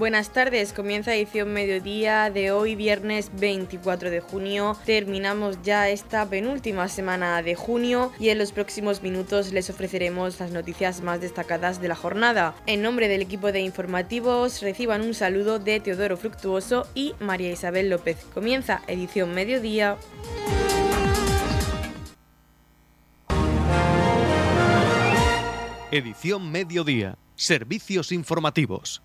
Buenas tardes, comienza edición mediodía de hoy, viernes 24 de junio. Terminamos ya esta penúltima semana de junio y en los próximos minutos les ofreceremos las noticias más destacadas de la jornada. En nombre del equipo de informativos, reciban un saludo de Teodoro Fructuoso y María Isabel López. Comienza edición mediodía. Edición mediodía. Servicios informativos.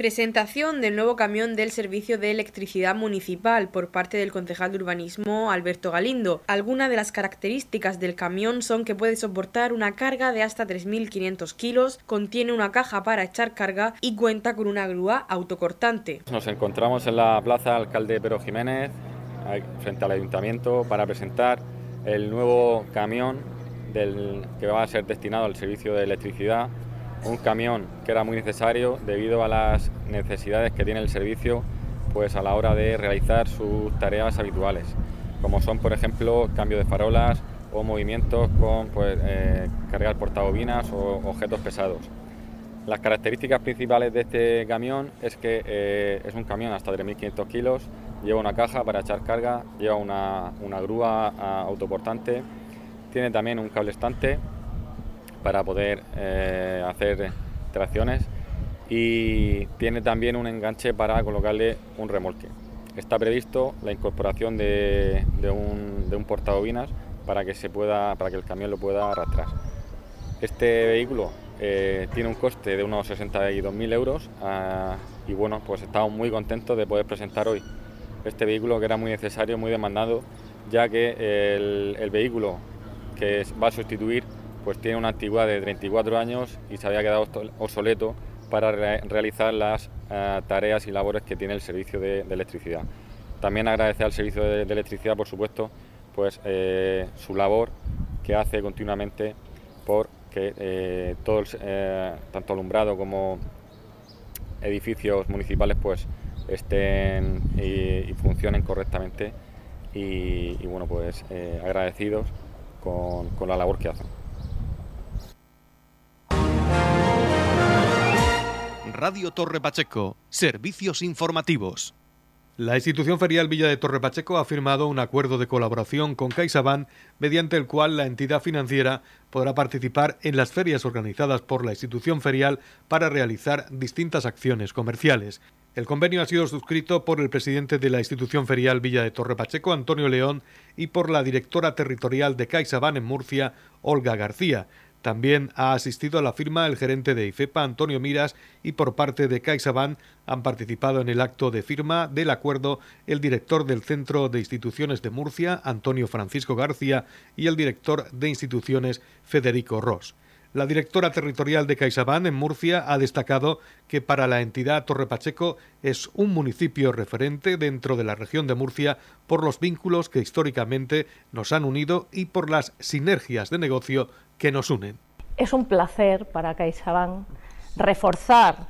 Presentación del nuevo camión del Servicio de Electricidad Municipal por parte del concejal de Urbanismo Alberto Galindo. Algunas de las características del camión son que puede soportar una carga de hasta 3.500 kilos, contiene una caja para echar carga y cuenta con una grúa autocortante. Nos encontramos en la Plaza Alcalde Pedro Jiménez, frente al Ayuntamiento, para presentar el nuevo camión del, que va a ser destinado al servicio de electricidad un camión que era muy necesario debido a las necesidades que tiene el servicio pues a la hora de realizar sus tareas habituales, como son por ejemplo cambio de farolas o movimientos con pues, eh, cargar portabobinas o objetos pesados. Las características principales de este camión es que eh, es un camión hasta 3.500 kilos, lleva una caja para echar carga, lleva una, una grúa autoportante, tiene también un cable estante para poder eh, hacer tracciones y tiene también un enganche para colocarle un remolque. Está previsto la incorporación de, un, de portabobinas para que, se pueda, para que el camión lo pueda arrastrar. Este vehículo eh, tiene un coste de unos 62.000 euros ah, y bueno, pues estamos muy contentos de poder presentar hoy este vehículo que era muy necesario, muy demandado, ya que el vehículo que va a sustituir pues tiene una antigüedad de 34 años y se había quedado obsoleto para realizar las eh, tareas y labores que tiene el servicio de, electricidad. También agradecer al servicio de, electricidad, por supuesto, pues eh, su labor que hace continuamente por que eh, todo tanto alumbrado como edificios municipales pues estén y, funcionen correctamente y, bueno pues agradecidos con la labor que hacen. Radio Torre Pacheco, servicios informativos. La institución ferial Villa de Torre Pacheco ha firmado un acuerdo de colaboración con CaixaBank mediante el cual la entidad financiera podrá participar en las ferias organizadas por la institución ferial para realizar distintas acciones comerciales. El convenio ha sido suscrito por el presidente de la institución ferial Villa de Torre Pacheco, Antonio León, y por la directora territorial de CaixaBank en Murcia, Olga García. También ha asistido a la firma el gerente de IFEPA, Antonio Miras, y por parte de CaixaBank han participado en el acto de firma del acuerdo el director del Centro de Instituciones de Murcia, Antonio Francisco García, y el director de Instituciones, Federico Ross. La directora territorial de CaixaBank en Murcia ha destacado que para la entidad Torre Pacheco es un municipio referente dentro de la región de Murcia por los vínculos que históricamente nos han unido y por las sinergias de negocio que nos unen. Es un placer para CaixaBank reforzar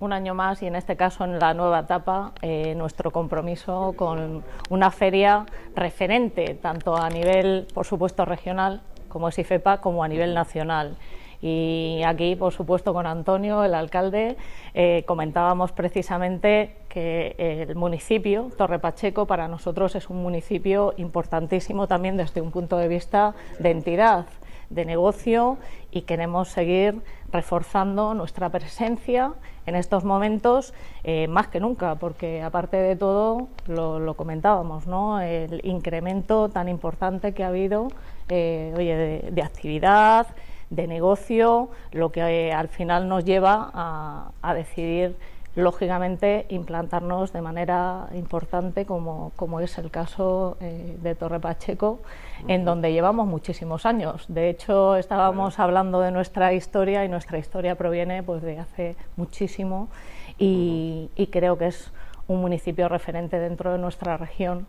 un año más y en este caso en la nueva etapa eh, nuestro compromiso con una feria referente tanto a nivel por supuesto regional como es IFEPA como a nivel nacional y aquí, por supuesto, con Antonio, el alcalde, eh, comentábamos precisamente que el municipio, Torre Pacheco, para nosotros es un municipio importantísimo también desde un punto de vista de entidad de negocio y queremos seguir reforzando nuestra presencia en estos momentos eh, más que nunca, porque aparte de todo, lo, comentábamos, ¿no? el incremento tan importante que ha habido eh, oye, de, actividad, de negocio, lo que eh, al final nos lleva a decidir lógicamente implantarnos de manera importante como, como es el caso eh, de Torre Pacheco, en donde llevamos muchísimos años. De hecho, estábamos hablando de nuestra historia y nuestra historia proviene pues, de hace muchísimo y, y creo que es un municipio referente dentro de nuestra región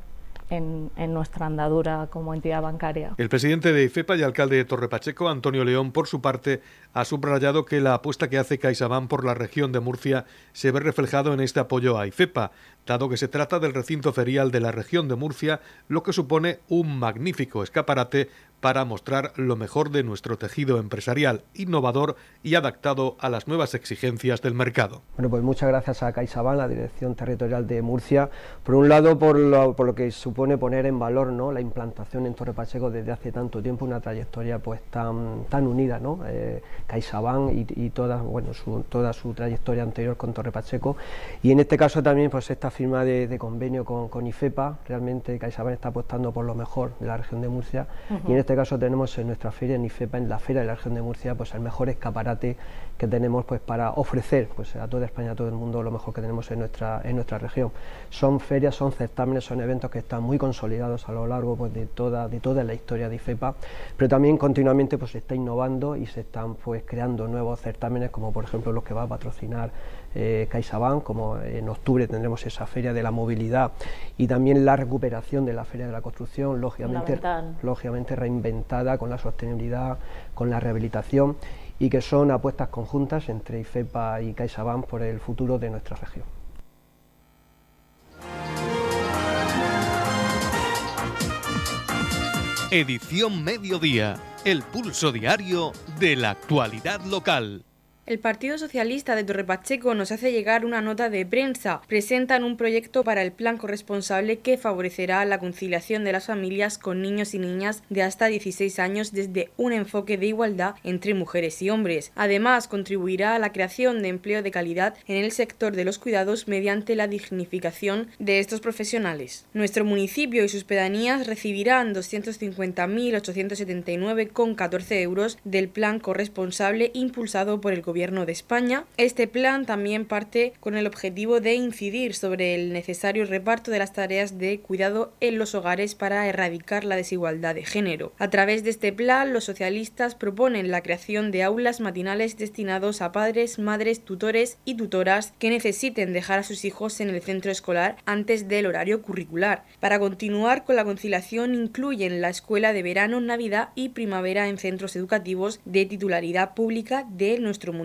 en, nuestra andadura como entidad bancaria. El presidente de IFEPA y alcalde de Torre Pacheco, Antonio León, por su parte, ha subrayado que la apuesta que hace CaixaBank por la región de Murcia se ve reflejado en este apoyo a IFEPA, dado que se trata del recinto ferial de la región de Murcia, lo que supone un magnífico escaparate para mostrar lo mejor de nuestro tejido empresarial innovador y adaptado a las nuevas exigencias del mercado. Bueno, pues muchas gracias a CaixaBank, la Dirección Territorial de Murcia, por un lado por lo, por lo que supone poner en valor ¿no? la implantación en Torre Pacheco desde hace tanto tiempo, una trayectoria pues tan, tan unida, ¿no? Eh, CaixaBank y, toda, bueno, su, toda su trayectoria anterior con Torre Pacheco y en este caso también pues esta firma de, convenio con, con, IFEPA, realmente CaixaBank está apostando por lo mejor de la región de Murcia y en este caso tenemos en nuestra feria en IFEPA, en la feria de la región de Murcia, pues el mejor escaparate que tenemos pues para ofrecer pues a toda España, a todo el mundo lo mejor que tenemos en nuestra, en nuestra región. Son ferias, son certámenes, son eventos que están muy consolidados a lo largo pues, de, toda, de toda la historia de IFEPA, pero también continuamente pues, se está innovando y se están pues, creando nuevos certámenes como por ejemplo los que va a patrocinar eh, CaixaBank, como en octubre tendremos esa feria de la movilidad y también la recuperación de la feria de la construcción, lógicamente, lógicamente reinventada con la sostenibilidad, con la rehabilitación y que son apuestas conjuntas entre IFEPA y CaixaBank por el futuro de nuestra región. Edición Mediodía, el pulso diario de la actualidad local. El Partido Socialista de Torre Pacheco nos hace llegar una nota de prensa. Presentan un proyecto para el plan corresponsable que favorecerá la conciliación de las familias con niños y niñas de hasta 16 años desde un enfoque de igualdad entre mujeres y hombres. Además, contribuirá a la creación de empleo de calidad en el sector de los cuidados mediante la dignificación de estos profesionales. Nuestro municipio y sus pedanías recibirán 250.879,14 euros del plan corresponsable impulsado por el Gobierno Gobierno de España. Este plan también parte con el objetivo de incidir sobre el necesario reparto de las tareas de cuidado en los hogares para erradicar la desigualdad de género. A través de este plan, los socialistas proponen la creación de aulas matinales destinados a padres, madres, tutores y tutoras que necesiten dejar a sus hijos en el centro escolar antes del horario curricular. Para continuar con la conciliación incluyen la escuela de verano, Navidad y primavera en centros educativos de titularidad pública de nuestro municipio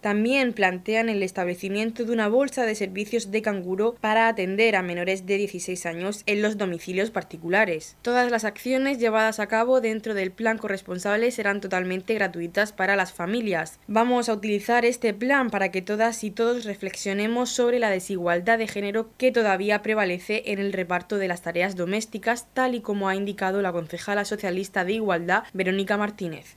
También plantean el establecimiento de una bolsa de servicios de canguro para atender a menores de 16 años en los domicilios particulares. Todas las acciones llevadas a cabo dentro del plan corresponsable serán totalmente gratuitas para las familias. Vamos a utilizar este plan para que todas y todos reflexionemos sobre la desigualdad de género que todavía prevalece en el reparto de las tareas domésticas, tal y como ha indicado la concejala socialista de Igualdad, Verónica Martínez.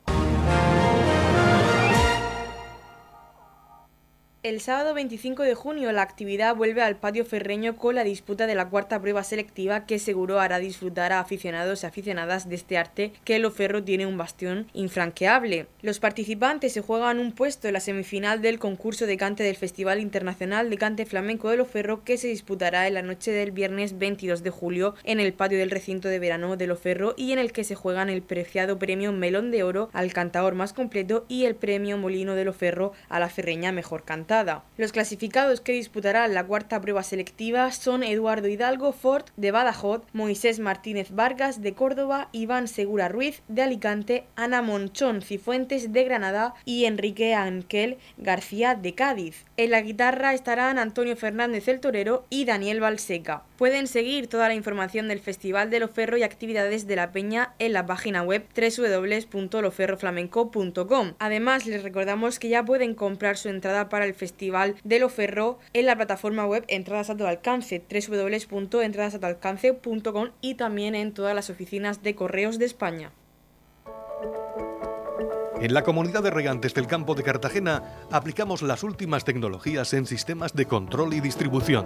El sábado 25 de junio la actividad vuelve al patio ferreño con la disputa de la cuarta prueba selectiva que seguro hará disfrutar a aficionados y aficionadas de este arte que el Oferro tiene un bastión infranqueable. Los participantes se juegan un puesto en la semifinal del concurso de cante del Festival Internacional de Cante Flamenco del Oferro que se disputará en la noche del viernes 22 de julio en el patio del recinto de verano del Oferro y en el que se juegan el preciado premio Melón de Oro al cantador más completo y el premio Molino del Oferro a la ferreña mejor cantante. Los clasificados que disputarán la cuarta prueba selectiva son Eduardo Hidalgo Ford de Badajoz, Moisés Martínez Vargas de Córdoba, Iván Segura Ruiz de Alicante, Ana Monchón Cifuentes de Granada y Enrique Anquel García de Cádiz. En la guitarra estarán Antonio Fernández el Torero y Daniel Balseca. Pueden seguir toda la información del Festival de Loferro y actividades de la Peña en la página web www.loferroflamenco.com. Además, les recordamos que ya pueden comprar su entrada para el Festival de Loferro en la plataforma web Entradas a tu alcance www.entradasatoalcance.com y también en todas las oficinas de correos de España. En la comunidad de regantes del campo de Cartagena aplicamos las últimas tecnologías en sistemas de control y distribución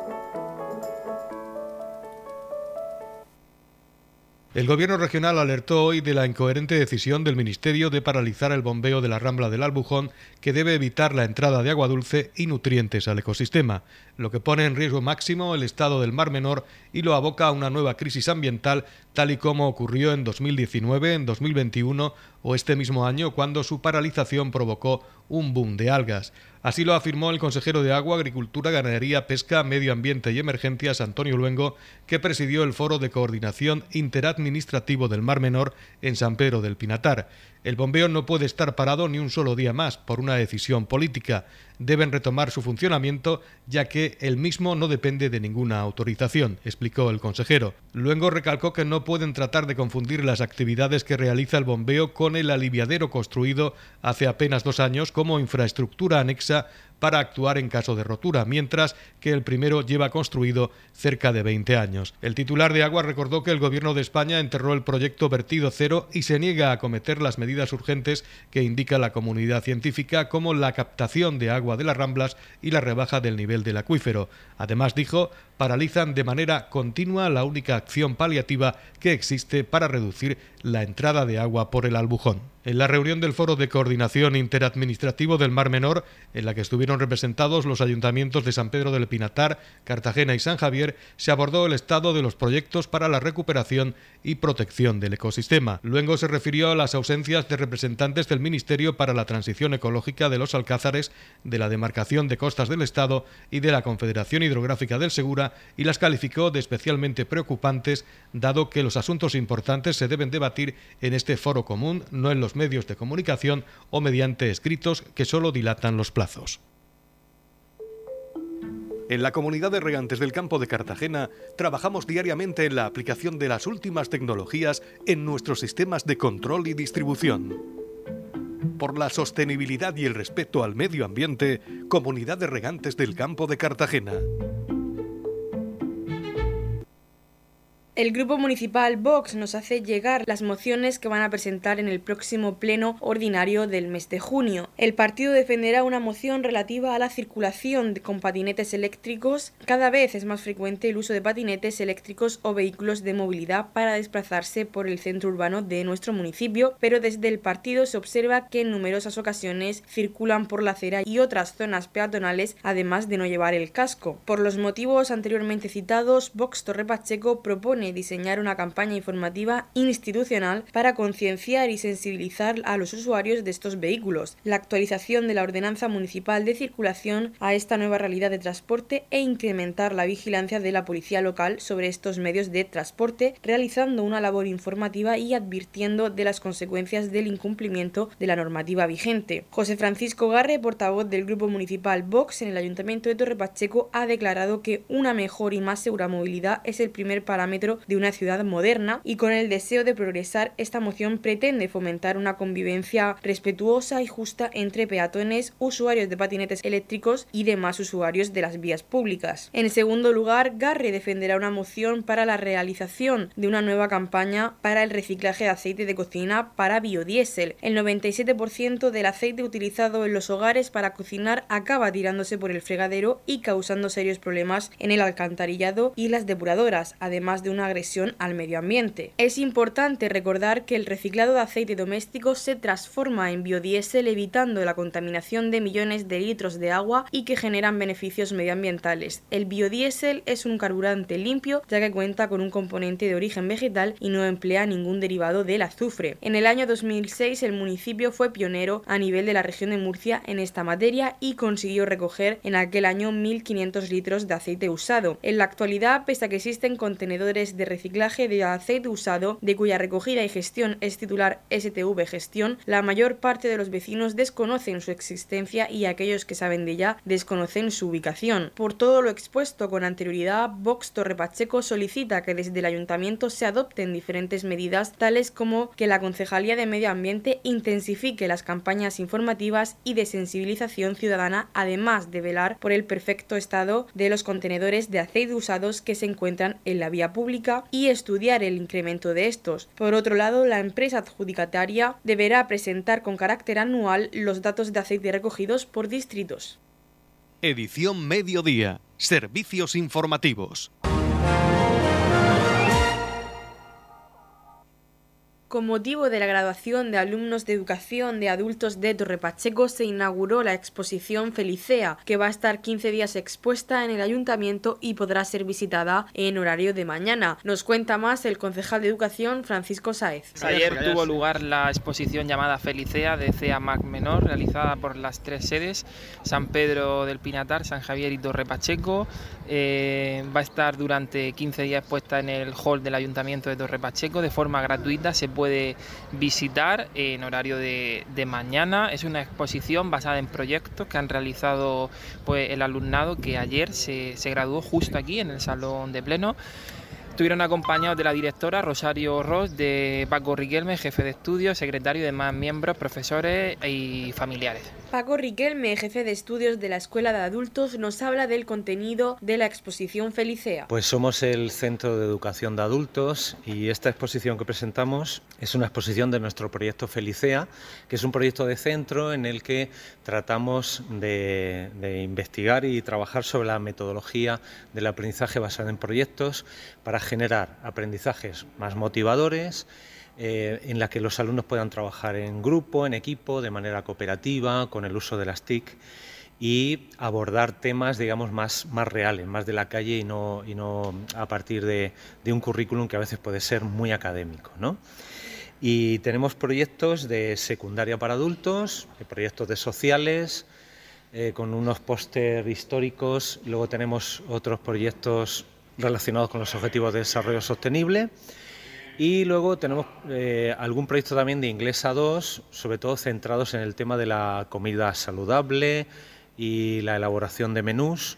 El gobierno regional alertó hoy de la incoherente decisión del Ministerio de paralizar el bombeo de la rambla del Albujón, que debe evitar la entrada de agua dulce y nutrientes al ecosistema, lo que pone en riesgo máximo el estado del Mar Menor y lo aboca a una nueva crisis ambiental, tal y como ocurrió en 2019, en 2021 o este mismo año cuando su paralización provocó un boom de algas. Así lo afirmó el consejero de Agua, Agricultura, Ganadería, Pesca, Medio Ambiente y Emergencias, Antonio Luengo, que presidió el Foro de Coordinación Interadministrativo del Mar Menor en San Pedro del Pinatar. El bombeo no puede estar parado ni un solo día más por una decisión política. Deben retomar su funcionamiento ya que el mismo no depende de ninguna autorización, explicó el consejero. Luego recalcó que no pueden tratar de confundir las actividades que realiza el bombeo con el aliviadero construido hace apenas dos años como infraestructura anexa para actuar en caso de rotura, mientras que el primero lleva construido cerca de 20 años. El titular de Agua recordó que el Gobierno de España enterró el proyecto Vertido Cero y se niega a acometer las medidas urgentes que indica la comunidad científica, como la captación de agua de las ramblas y la rebaja del nivel del acuífero. Además, dijo, paralizan de manera continua la única acción paliativa que existe para reducir la entrada de agua por el albujón. En la reunión del Foro de Coordinación Interadministrativo del Mar Menor, en la que estuvieron representados los ayuntamientos de San Pedro del Pinatar, Cartagena y San Javier, se abordó el estado de los proyectos para la recuperación y protección del ecosistema. Luego se refirió a las ausencias de representantes del Ministerio para la Transición Ecológica de los Alcázares, de la Demarcación de Costas del Estado y de la Confederación Hidrográfica del Segura y las calificó de especialmente preocupantes, dado que los asuntos importantes se deben debatir en este foro común, no en los medios de comunicación o mediante escritos que solo dilatan los plazos. En la comunidad de regantes del campo de Cartagena trabajamos diariamente en la aplicación de las últimas tecnologías en nuestros sistemas de control y distribución. Por la sostenibilidad y el respeto al medio ambiente, Comunidad de Regantes del Campo de Cartagena. El Grupo Municipal Vox nos hace llegar las mociones que van a presentar en el próximo pleno ordinario del mes de junio. El partido defenderá una moción relativa a la circulación con patinetes eléctricos. Cada vez es más frecuente el uso de patinetes eléctricos o vehículos de movilidad para desplazarse por el centro urbano de nuestro municipio, pero desde el partido se observa que en numerosas ocasiones circulan por la acera y otras zonas peatonales, además de no llevar el casco. Por los motivos anteriormente citados, Vox Torre Pacheco propone diseñar una campaña informativa institucional para concienciar y sensibilizar a los usuarios de estos vehículos, la actualización de la ordenanza municipal de circulación a esta nueva realidad de transporte e incrementar la vigilancia de la policía local sobre estos medios de transporte, realizando una labor informativa y advirtiendo de las consecuencias del incumplimiento de la normativa vigente. José Francisco Garre, portavoz del Grupo Municipal Vox en el Ayuntamiento de Torre Pacheco, ha declarado que una mejor y más segura movilidad es el primer parámetro de una ciudad moderna y con el deseo de progresar esta moción pretende fomentar una convivencia respetuosa y justa entre peatones, usuarios de patinetes eléctricos y demás usuarios de las vías públicas. En segundo lugar, Garre defenderá una moción para la realización de una nueva campaña para el reciclaje de aceite de cocina para biodiesel. El 97% del aceite utilizado en los hogares para cocinar acaba tirándose por el fregadero y causando serios problemas en el alcantarillado y las depuradoras, además de una agresión al medio ambiente. Es importante recordar que el reciclado de aceite doméstico se transforma en biodiesel evitando la contaminación de millones de litros de agua y que generan beneficios medioambientales. El biodiesel es un carburante limpio ya que cuenta con un componente de origen vegetal y no emplea ningún derivado del azufre. En el año 2006 el municipio fue pionero a nivel de la región de Murcia en esta materia y consiguió recoger en aquel año 1.500 litros de aceite usado. En la actualidad, pese a que existen contenedores de reciclaje de aceite usado, de cuya recogida y gestión es titular STV Gestión, la mayor parte de los vecinos desconocen su existencia y aquellos que saben de ella desconocen su ubicación. Por todo lo expuesto con anterioridad, Vox Torre Pacheco solicita que desde el ayuntamiento se adopten diferentes medidas tales como que la Concejalía de Medio Ambiente intensifique las campañas informativas y de sensibilización ciudadana, además de velar por el perfecto estado de los contenedores de aceite usados que se encuentran en la vía pública y estudiar el incremento de estos. Por otro lado, la empresa adjudicataria deberá presentar con carácter anual los datos de aceite recogidos por distritos. Edición Mediodía. Servicios informativos. Con motivo de la graduación de alumnos de educación de adultos de Torre Pacheco se inauguró la exposición Felicea, que va a estar 15 días expuesta en el ayuntamiento y podrá ser visitada en horario de mañana. Nos cuenta más el concejal de educación Francisco Saez. Ayer tuvo lugar la exposición llamada Felicea de CEA Mac Menor, realizada por las tres sedes, San Pedro del Pinatar, San Javier y Torre Pacheco. Eh, va a estar durante 15 días expuesta en el hall del ayuntamiento de Torre Pacheco de forma gratuita. Se puede visitar en horario de, mañana. Es una exposición basada en proyectos que han realizado pues, el alumnado que ayer se, se graduó justo aquí en el salón de pleno. Estuvieron acompañados de la directora Rosario Ross, de Paco Riquelme, jefe de estudios, secretario y demás miembros, profesores y familiares. Paco Riquelme, jefe de estudios de la Escuela de Adultos, nos habla del contenido de la exposición Felicea. Pues somos el Centro de Educación de Adultos y esta exposición que presentamos es una exposición de nuestro proyecto Felicea, que es un proyecto de centro en el que tratamos de, investigar y trabajar sobre la metodología del aprendizaje basado en proyectos para generar aprendizajes más motivadores eh, en la que los alumnos puedan trabajar en grupo, en equipo, de manera cooperativa, con el uso de las TIC y abordar temas, digamos, más, más reales, más de la calle y no, y no a partir de, un currículum que a veces puede ser muy académico. ¿no? Y tenemos proyectos de secundaria para adultos, proyectos de sociales, eh, con unos póster históricos, luego tenemos otros proyectos relacionados con los objetivos de desarrollo sostenible y luego tenemos eh, algún proyecto también de inglés a 2, sobre todo centrados en el tema de la comida saludable y la elaboración de menús.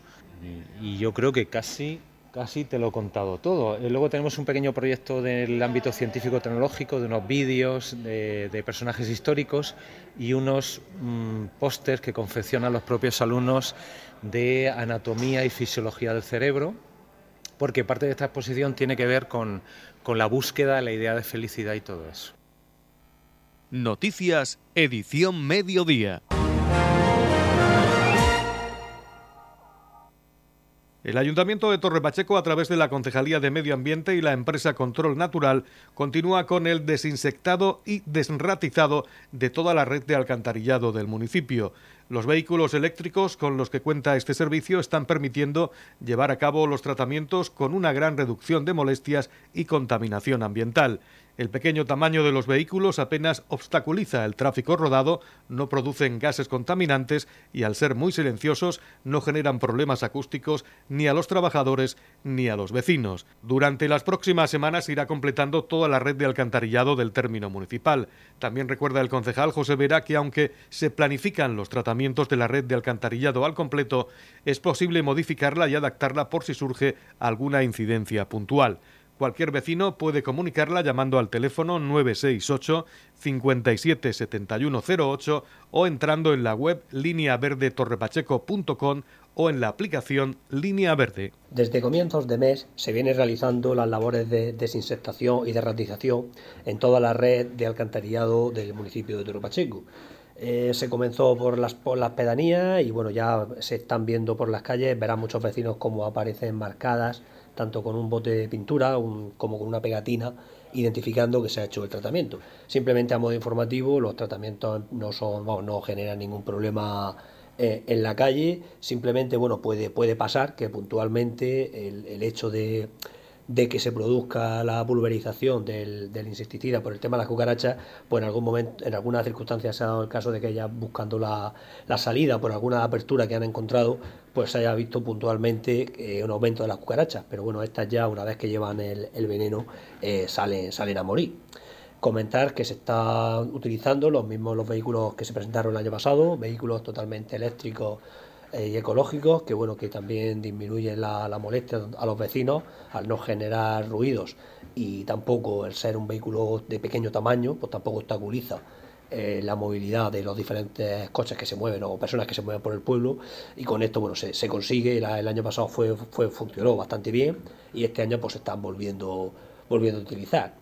Y yo creo que casi, casi te lo he contado todo. Eh, luego tenemos un pequeño proyecto del ámbito científico-tecnológico, de unos vídeos de, personajes históricos y unos mm, pósters que confeccionan los propios alumnos de anatomía y fisiología del cerebro porque parte de esta exposición tiene que ver con, con la búsqueda de la idea de felicidad y todo eso. Noticias, edición mediodía. El Ayuntamiento de Torre Pacheco, a través de la Concejalía de Medio Ambiente y la empresa Control Natural, continúa con el desinsectado y desratizado de toda la red de alcantarillado del municipio. Los vehículos eléctricos con los que cuenta este servicio están permitiendo llevar a cabo los tratamientos con una gran reducción de molestias y contaminación ambiental. El pequeño tamaño de los vehículos apenas obstaculiza el tráfico rodado, no producen gases contaminantes y al ser muy silenciosos no generan problemas acústicos ni a los trabajadores ni a los vecinos. Durante las próximas semanas irá completando toda la red de alcantarillado del término municipal. También recuerda el concejal José Vera que aunque se planifican los tratamientos de la red de alcantarillado al completo, es posible modificarla y adaptarla por si surge alguna incidencia puntual. Cualquier vecino puede comunicarla llamando al teléfono 968 57 7108 o entrando en la web lineaverdetorrepacheco.com o en la aplicación Línea Verde. Desde comienzos de mes se viene realizando las labores de desinsectación y de ratización en toda la red de alcantarillado del municipio de Torre Pacheco. Eh, se comenzó por las, por las pedanías y bueno, ya se están viendo por las calles, verán muchos vecinos cómo aparecen marcadas tanto con un bote de pintura como con una pegatina, identificando que se ha hecho el tratamiento. Simplemente a modo informativo, los tratamientos no, son, no generan ningún problema eh, en la calle, simplemente bueno, puede, puede pasar que puntualmente el hecho de de que se produzca la pulverización del, insecticida por el tema de las cucarachas, pues en algún momento, en algunas circunstancias se ha dado el caso de que ella buscando la, salida por alguna apertura que han encontrado, pues se haya visto puntualmente eh, un aumento de las cucarachas. Pero bueno, estas ya una vez que llevan el, veneno eh, salen, salen a morir. Comentar que se están utilizando los mismos los vehículos que se presentaron el año pasado, vehículos totalmente eléctricos eh, y ecológicos que bueno que también disminuyen la, molestia a los vecinos al no generar ruidos. Y tampoco el ser un vehículo de pequeño tamaño pues tampoco obstaculiza eh, la movilidad de los diferentes coches que se mueven o personas que se mueven por el pueblo. Y con esto bueno se, consigue el año pasado fue, fue funcionó bastante bien y este año pues se están volviendo volviendo a utilizar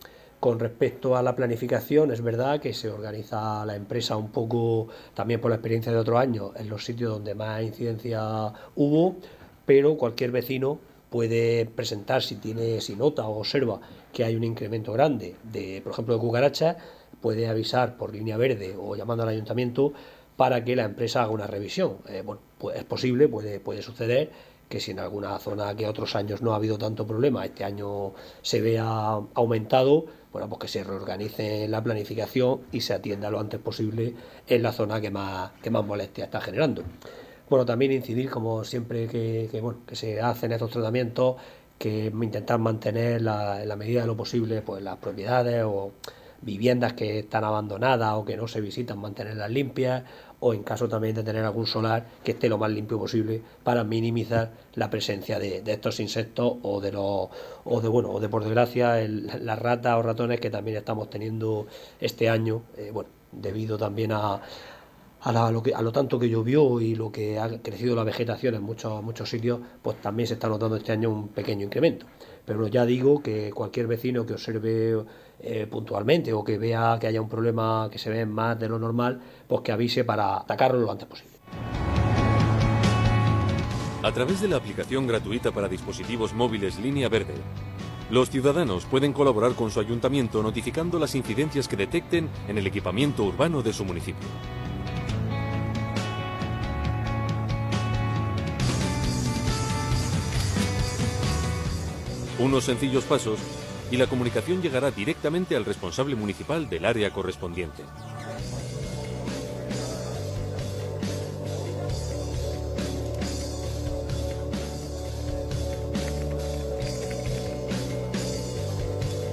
con respecto a la planificación, es verdad que se organiza la empresa un poco también por la experiencia de otros años en los sitios donde más incidencia hubo, pero cualquier vecino puede presentar si tiene, si nota o observa que hay un incremento grande de, por ejemplo, de cucarachas, puede avisar por línea verde o llamando al ayuntamiento para que la empresa haga una revisión. Eh, bueno, pues es posible, puede, puede suceder que si en alguna zona que otros años no ha habido tanto problema, este año se vea aumentado, bueno, pues que se reorganice la planificación y se atienda lo antes posible en la zona que más, que más molestia está generando. Bueno, también incidir, como siempre que, bueno, que se hacen estos tratamientos, que intentar mantener la, en la medida de lo posible pues las propiedades o viviendas que están abandonadas o que no se visitan, mantenerlas limpias o en caso también de tener algún solar que esté lo más limpio posible para minimizar la presencia de, estos insectos o de los o de bueno o de por desgracia las ratas o ratones que también estamos teniendo este año eh, bueno debido también a a, lo que, a lo tanto que llovió y lo que ha crecido la vegetación en muchos, muchos sitios, pues también se está notando este año un pequeño incremento. Pero ya digo que cualquier vecino que observe eh, puntualmente o que vea que haya un problema que se ve más de lo normal, pues que avise para atacarlo lo antes posible. A través de la aplicación gratuita para dispositivos móviles Línea Verde, los ciudadanos pueden colaborar con su ayuntamiento notificando las incidencias que detecten en el equipamiento urbano de su municipio. Unos sencillos pasos y la comunicación llegará directamente al responsable municipal del área correspondiente.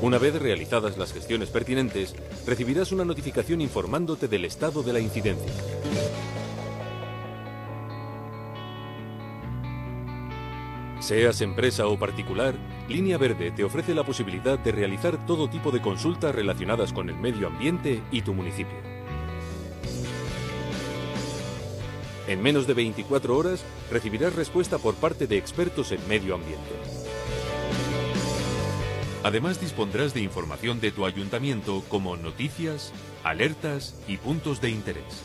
Una vez realizadas las gestiones pertinentes, recibirás una notificación informándote del estado de la incidencia. Seas empresa o particular, Línea Verde te ofrece la posibilidad de realizar todo tipo de consultas relacionadas con el medio ambiente y tu municipio. En menos de 24 horas recibirás respuesta por parte de expertos en medio ambiente. Además dispondrás de información de tu ayuntamiento como noticias, alertas y puntos de interés.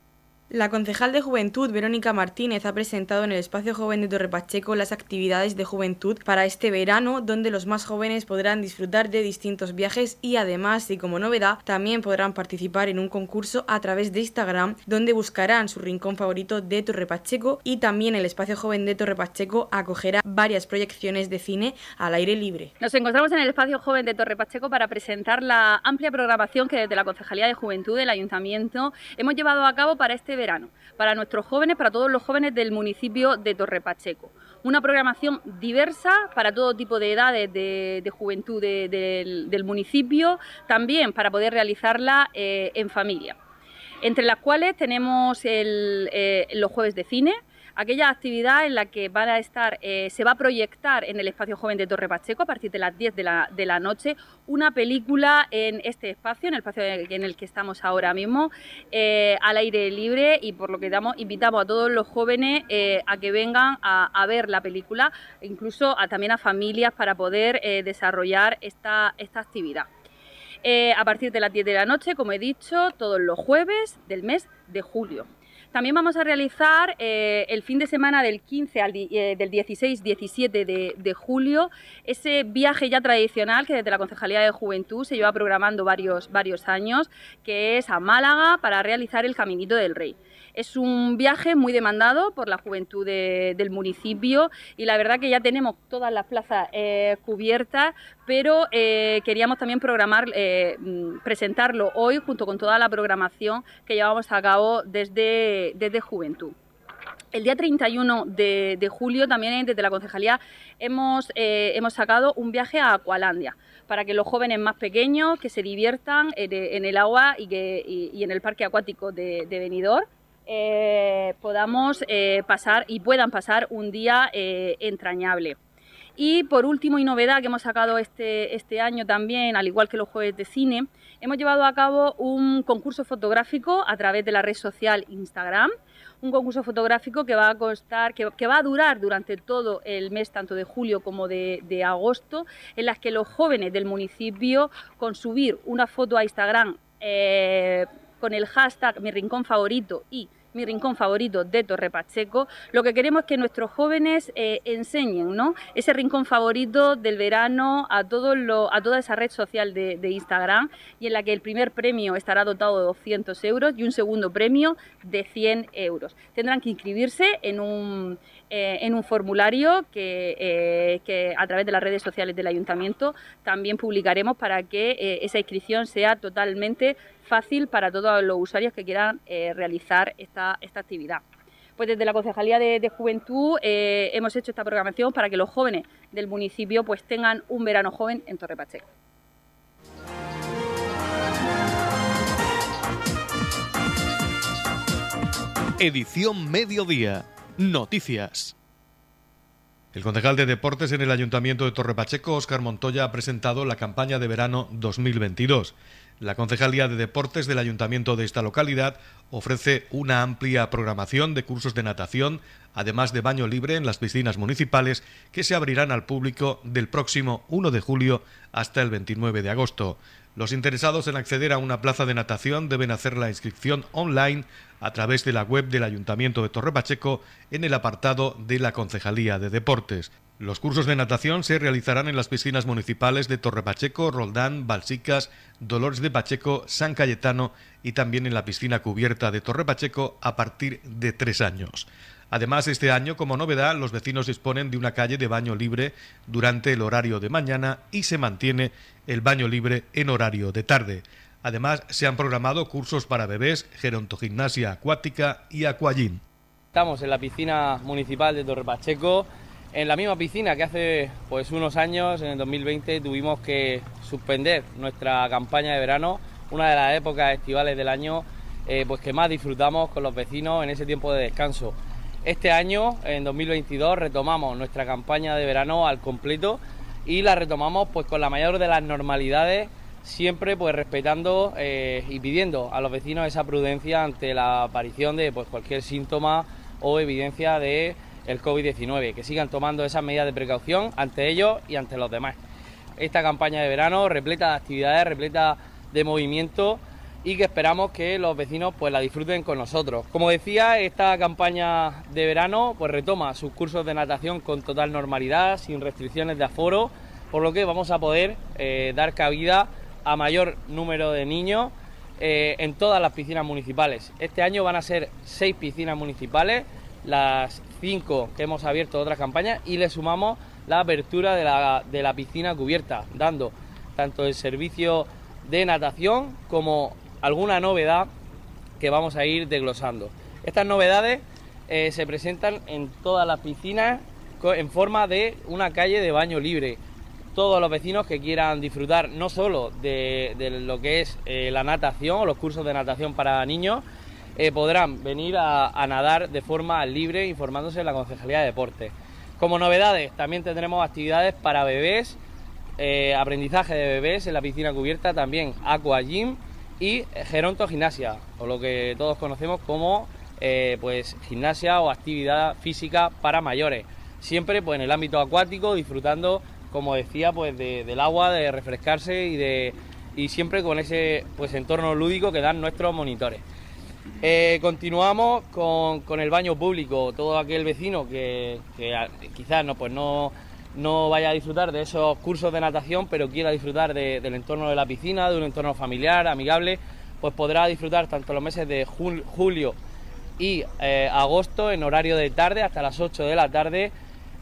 La concejal de Juventud, Verónica Martínez, ha presentado en el Espacio Joven de Torre Pacheco las actividades de juventud para este verano, donde los más jóvenes podrán disfrutar de distintos viajes y además, y como novedad, también podrán participar en un concurso a través de Instagram, donde buscarán su rincón favorito de Torre Pacheco y también el Espacio Joven de Torre Pacheco acogerá varias proyecciones de cine al aire libre. Nos encontramos en el Espacio Joven de Torre Pacheco para presentar la amplia programación que desde la Concejalía de Juventud del Ayuntamiento hemos llevado a cabo para este verano, para nuestros jóvenes, para todos los jóvenes del municipio de Torre Pacheco. Una programación diversa para todo tipo de edades de, juventud del, municipio, también para poder realizarla eh, en familia. Entre las cuales tenemos eh, los jueves de cine, aquella actividad en la que van a estar, eh, se va a proyectar en el espacio joven de Torre Pacheco a partir de las 10 de la, noche una película en este espacio, en el espacio en el que estamos ahora mismo, eh, al aire libre y por lo que damos, invitamos a todos los jóvenes eh, a que vengan a, ver la película, incluso a, también a familias para poder desarrollar esta, esta actividad. a partir de las 10 de la noche, como he dicho, todos los jueves del mes de julio. También vamos a realizar eh, el fin de semana del 15 al eh, del 16-17 de, julio ese viaje ya tradicional que desde la Concejalía de Juventud se lleva programando varios, varios años, que es a Málaga para realizar el Caminito del Rey. Es un viaje muy demandado por la juventud del municipio y la verdad que ya tenemos todas las plazas eh, cubiertas, pero eh, queríamos también programar, eh, mm, presentarlo hoy junto con toda la programación que llevamos a cabo desde, desde Juventud. El día 31 de, julio también desde la concejalía hemos, hemos sacado un viaje a Acualandia para que los jóvenes más pequeños que se diviertan en, el agua y, que, y, en el parque acuático de, de Benidorm eh, podamos eh, pasar y puedan pasar un día eh, entrañable. Y por último y novedad que hemos sacado este, este año también, al igual que los jueves de cine, hemos llevado a cabo un concurso fotográfico a través de la red social Instagram un concurso fotográfico que va a costar, que, va a durar durante todo el mes, tanto de julio como de, agosto, en las que los jóvenes del municipio, con subir una foto a Instagram con el hashtag mi rincón favorito y mi rincón favorito de Torre Pacheco, lo que queremos es que nuestros jóvenes eh, enseñen ¿no? ese rincón favorito del verano a, lo, a toda esa red social de, de, Instagram y en la que el primer premio estará dotado de 200 euros y un segundo premio de 100 euros. Tendrán que inscribirse en un, eh, en un formulario eh, que, a través de las redes sociales del ayuntamiento también publicaremos para que eh, esa inscripción sea totalmente fácil para todos los usuarios que quieran realizar esta, esta actividad pues desde la Concejalía de, Juventud hemos hecho esta programación para que los jóvenes del municipio pues tengan un verano joven en Torre Pacheco. Edición Mediodía. Noticias. El concejal de Deportes en el Ayuntamiento de Torre Pacheco, Óscar Montoya, ha presentado la campaña de verano 2022. La Concejalía de Deportes del Ayuntamiento de esta localidad ofrece una amplia programación de cursos de natación, además de baño libre en las piscinas municipales que se abrirán al público del próximo 1 de julio hasta el 29 de agosto. Los interesados en acceder a una plaza de natación deben hacer la inscripción online a través de la web del Ayuntamiento de Torre Pacheco en el apartado de la Concejalía de Deportes. Los cursos de natación se realizarán en las piscinas municipales de Torre Pacheco, Roldán, Balsicas, Dolores de Pacheco, San Cayetano y también en la piscina cubierta de Torre Pacheco a partir de tres años. Además, este año, como novedad, los vecinos disponen de una calle de baño libre durante el horario de mañana y se mantiene el baño libre en horario de tarde. Además, se han programado cursos para bebés, gerontogimnasia acuática y aquagym. Estamos en la piscina municipal de Torre Pacheco, en la misma piscina que hace pues unos años, en el 2020, tuvimos que suspender nuestra campaña de verano, una de las épocas estivales del año eh, pues que más disfrutamos con los vecinos en ese tiempo de descanso. Este año, en 2022, retomamos nuestra campaña de verano al completo y la retomamos pues con la mayor de las normalidades siempre pues respetando eh, y pidiendo a los vecinos esa prudencia ante la aparición de pues, cualquier síntoma o evidencia de el COVID-19, que sigan tomando esas medidas de precaución ante ellos y ante los demás. Esta campaña de verano repleta de actividades, repleta de movimiento y que esperamos que los vecinos pues la disfruten con nosotros. Como decía, esta campaña de verano pues retoma sus cursos de natación con total normalidad, sin restricciones de aforo, por lo que vamos a poder eh, dar cabida a mayor número de niños eh, en todas las piscinas municipales. Este año van a ser seis piscinas municipales, las cinco que hemos abierto otras campañas y le sumamos la apertura de la, de la piscina cubierta, dando tanto el servicio de natación como alguna novedad que vamos a ir desglosando. Estas novedades eh, se presentan en todas las piscinas en forma de una calle de baño libre todos los vecinos que quieran disfrutar no solo de, lo que es eh, la natación o los cursos de natación para niños, eh, podrán venir a, nadar de forma libre informándose en la Concejalía de Deportes. Como novedades, también tendremos actividades para bebés, eh, aprendizaje de bebés en la piscina cubierta, también aqua gym y geronto gimnasia, o lo que todos conocemos como pues gimnasia o actividad física para mayores. Siempre pues, en el ámbito acuático, disfrutando como decía, pues del agua, de refrescarse y de y siempre con ese pues entorno lúdico que dan nuestros monitores. Eh, continuamos con, el baño público. Todo aquel vecino que, quizás no, pues no, no vaya a disfrutar de esos cursos de natación, pero quiera disfrutar del entorno de la piscina, de un entorno familiar, amigable, pues podrá disfrutar tanto los meses de julio y eh, agosto en horario de tarde hasta las 8 de la tarde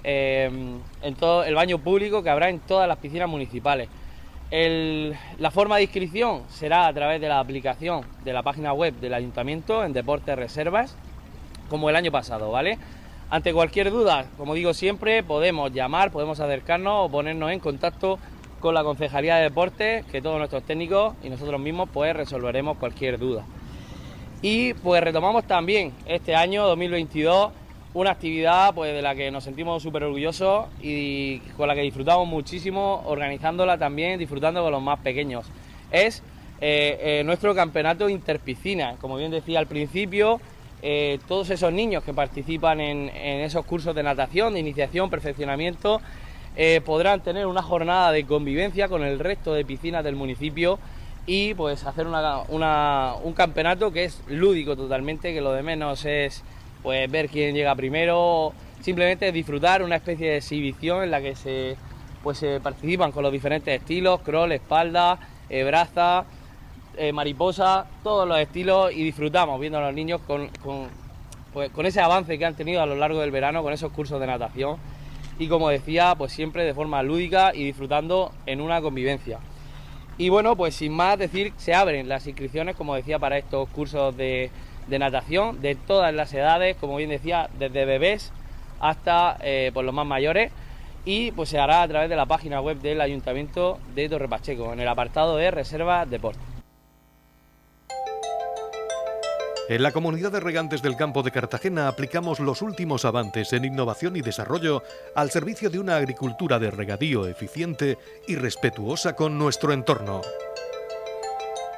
Em, en todo el baño público que habrá en todas las piscinas municipales. la forma de inscripción será a través de la aplicación de la página web del ayuntamiento en Deportes Reservas, como el año pasado, ¿vale? Ante cualquier duda, como digo siempre, podemos llamar, podemos acercarnos o ponernos en contacto con la Concejalía de Deportes, que todos nuestros técnicos y nosotros mismos pues resolveremos cualquier duda. Y pues retomamos también este año 2022 una actividad pues, de la que nos sentimos súper orgullosos y con la que disfrutamos muchísimo, organizándola también, disfrutando con los más pequeños. Es eh, eh, nuestro campeonato interpiscina, como bien decía al principio, eh, todos esos niños que participan en, esos cursos de natación, de iniciación, perfeccionamiento, podrán tener una jornada de convivencia con el resto de piscinas del municipio y pues hacer un campeonato que es lúdico totalmente, que lo de menos es pues ver quién llega primero, simplemente disfrutar una especie de exhibición en la que se, pues, se participan con los diferentes estilos, crawl, espalda, eh, braza, eh, mariposa, todos los estilos y disfrutamos viendo a los niños con, pues, con ese avance que han tenido a lo largo del verano con esos cursos de natación y como decía, pues siempre de forma lúdica y disfrutando en una convivencia. Y bueno, pues sin más decir, se abren las inscripciones, como decía, para estos cursos de, de natación de todas las edades, como bien decía, desde bebés hasta eh, por los más mayores y pues se hará a través de la página web del Ayuntamiento de Torre Pacheco en el apartado de Reserva Deporte. En la comunidad de regantes del campo de Cartagena aplicamos los últimos avances en innovación y desarrollo al servicio de una agricultura de regadío eficiente y respetuosa con nuestro entorno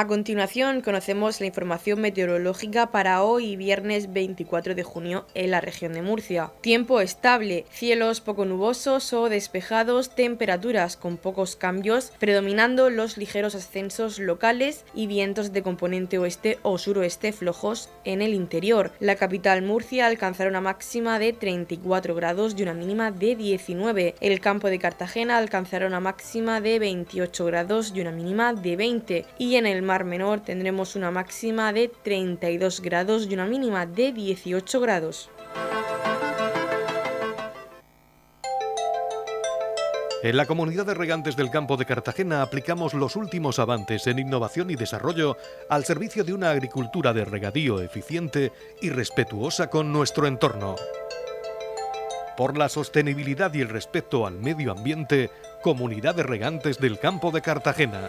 A continuación conocemos la información meteorológica para hoy viernes 24 de junio en la región de Murcia. Tiempo estable, cielos poco nubosos o despejados, temperaturas con pocos cambios, predominando los ligeros ascensos locales y vientos de componente oeste o suroeste flojos en el interior. La capital Murcia alcanzará una máxima de 34 grados y una mínima de 19. El campo de Cartagena alcanzará una máxima de 28 grados y una mínima de 20. Y en el Mar Menor tendremos una máxima de 32 grados y una mínima de 18 grados. En la comunidad de regantes del campo de Cartagena aplicamos los últimos avances en innovación y desarrollo al servicio de una agricultura de regadío eficiente y respetuosa con nuestro entorno. Por la sostenibilidad y el respeto al medio ambiente, Comunidad de Regantes del Campo de Cartagena.